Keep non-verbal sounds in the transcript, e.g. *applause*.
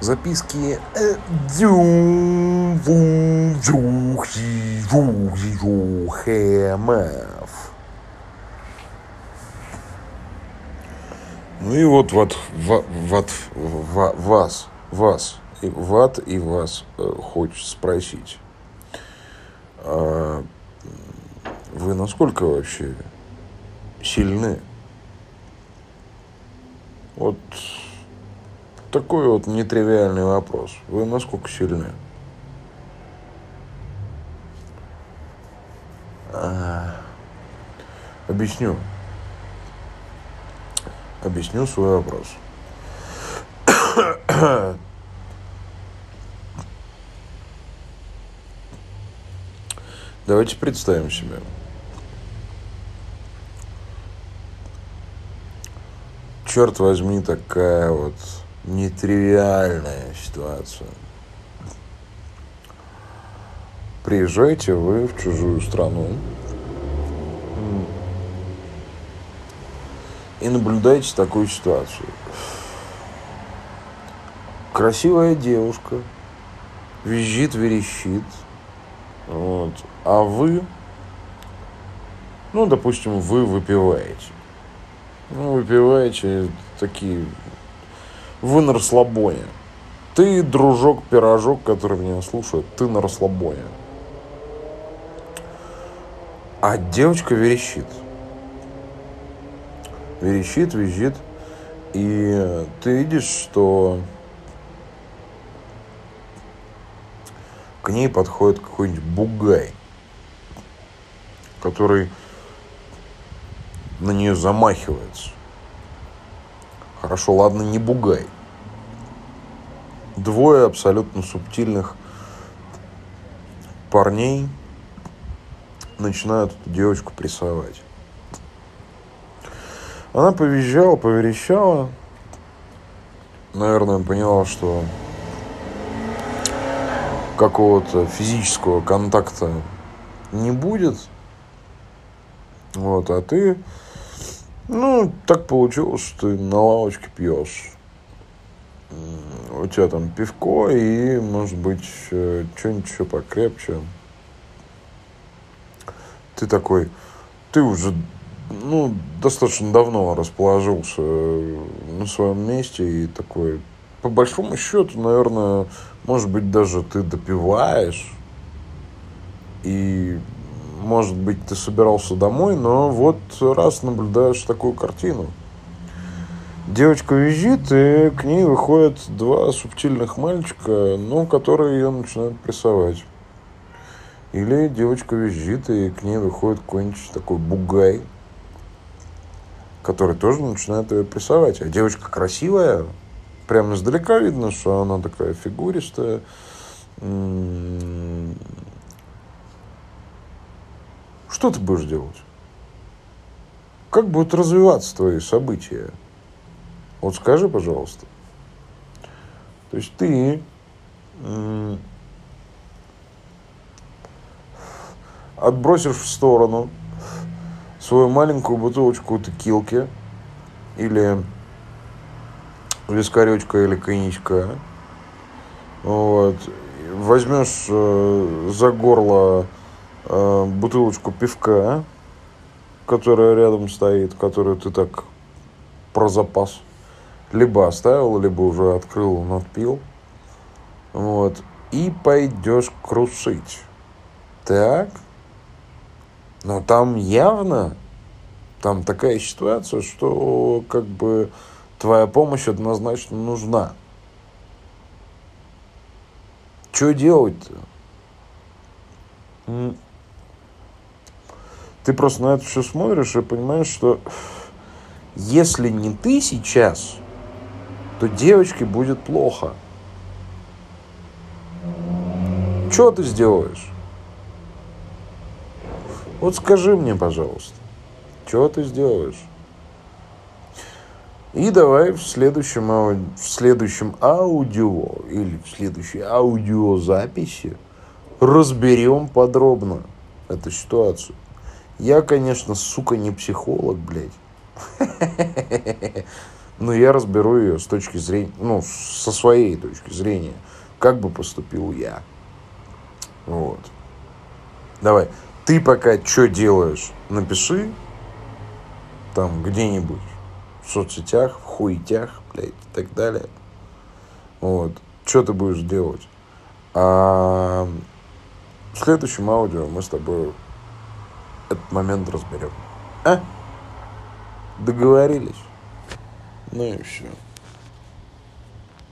записки э, Хэмов. Ну и вот, вот, вот, вот, вас, вас, и ват и вас э, хочет спросить. А вы насколько вообще сильны? Вот такой вот нетривиальный вопрос. Вы насколько сильны? А, объясню. Объясню свой вопрос. Давайте представим себе. Черт возьми, такая вот нетривиальная ситуация. Приезжаете вы в чужую страну и наблюдаете такую ситуацию. Красивая девушка визжит, верещит, вот, а вы, ну, допустим, вы выпиваете. Ну, выпиваете такие вы на расслабоне. Ты, дружок, пирожок, который меня слушает, ты на расслабоне. А девочка верещит. Верещит, визжит. И ты видишь, что к ней подходит какой-нибудь бугай, который на нее замахивается. Хорошо, ладно, не бугай. Двое абсолютно субтильных парней начинают эту девочку прессовать. Она повизжала, поверещала. Наверное, поняла, что какого-то физического контакта не будет. Вот, а ты ну, так получилось, что ты на лавочке пьешь. У тебя там пивко и, может быть, что-нибудь еще покрепче. Ты такой, ты уже, ну, достаточно давно расположился на своем месте и такой, по большому счету, наверное, может быть, даже ты допиваешь и может быть, ты собирался домой, но вот раз наблюдаешь такую картину. Девочка визжит, и к ней выходят два субтильных мальчика, ну, которые ее начинают прессовать. Или девочка визжит, и к ней выходит какой-нибудь такой бугай, который тоже начинает ее прессовать. А девочка красивая, прямо издалека видно, что она такая фигуристая, что ты будешь делать? Как будут развиваться твои события? Вот скажи, пожалуйста. То есть ты отбросишь в сторону свою маленькую бутылочку текилки или вискаречка или коньячка. Вот. Возьмешь э, за горло э, бутылочку пивка, которая рядом стоит, которую ты так про запас либо оставил, либо уже открыл, надпил. Вот. И пойдешь крушить. Так. Но там явно, там такая ситуация, что как бы твоя помощь однозначно нужна. Что делать-то? ты просто на это все смотришь и понимаешь, что если не ты сейчас, то девочке будет плохо. Что ты сделаешь? Вот скажи мне, пожалуйста, что ты сделаешь? И давай в следующем, в следующем аудио или в следующей аудиозаписи разберем подробно эту ситуацию. Я, конечно, сука, не психолог, блядь. *laughs* Но я разберу ее с точки зрения, ну, со своей точки зрения, как бы поступил я. Вот. Давай. Ты пока что делаешь, напиши там где-нибудь в соцсетях, в хуетях, блядь, и так далее. Вот. Что ты будешь делать? А в следующем аудио мы с тобой этот момент разберем. А? Договорились? Ну и все.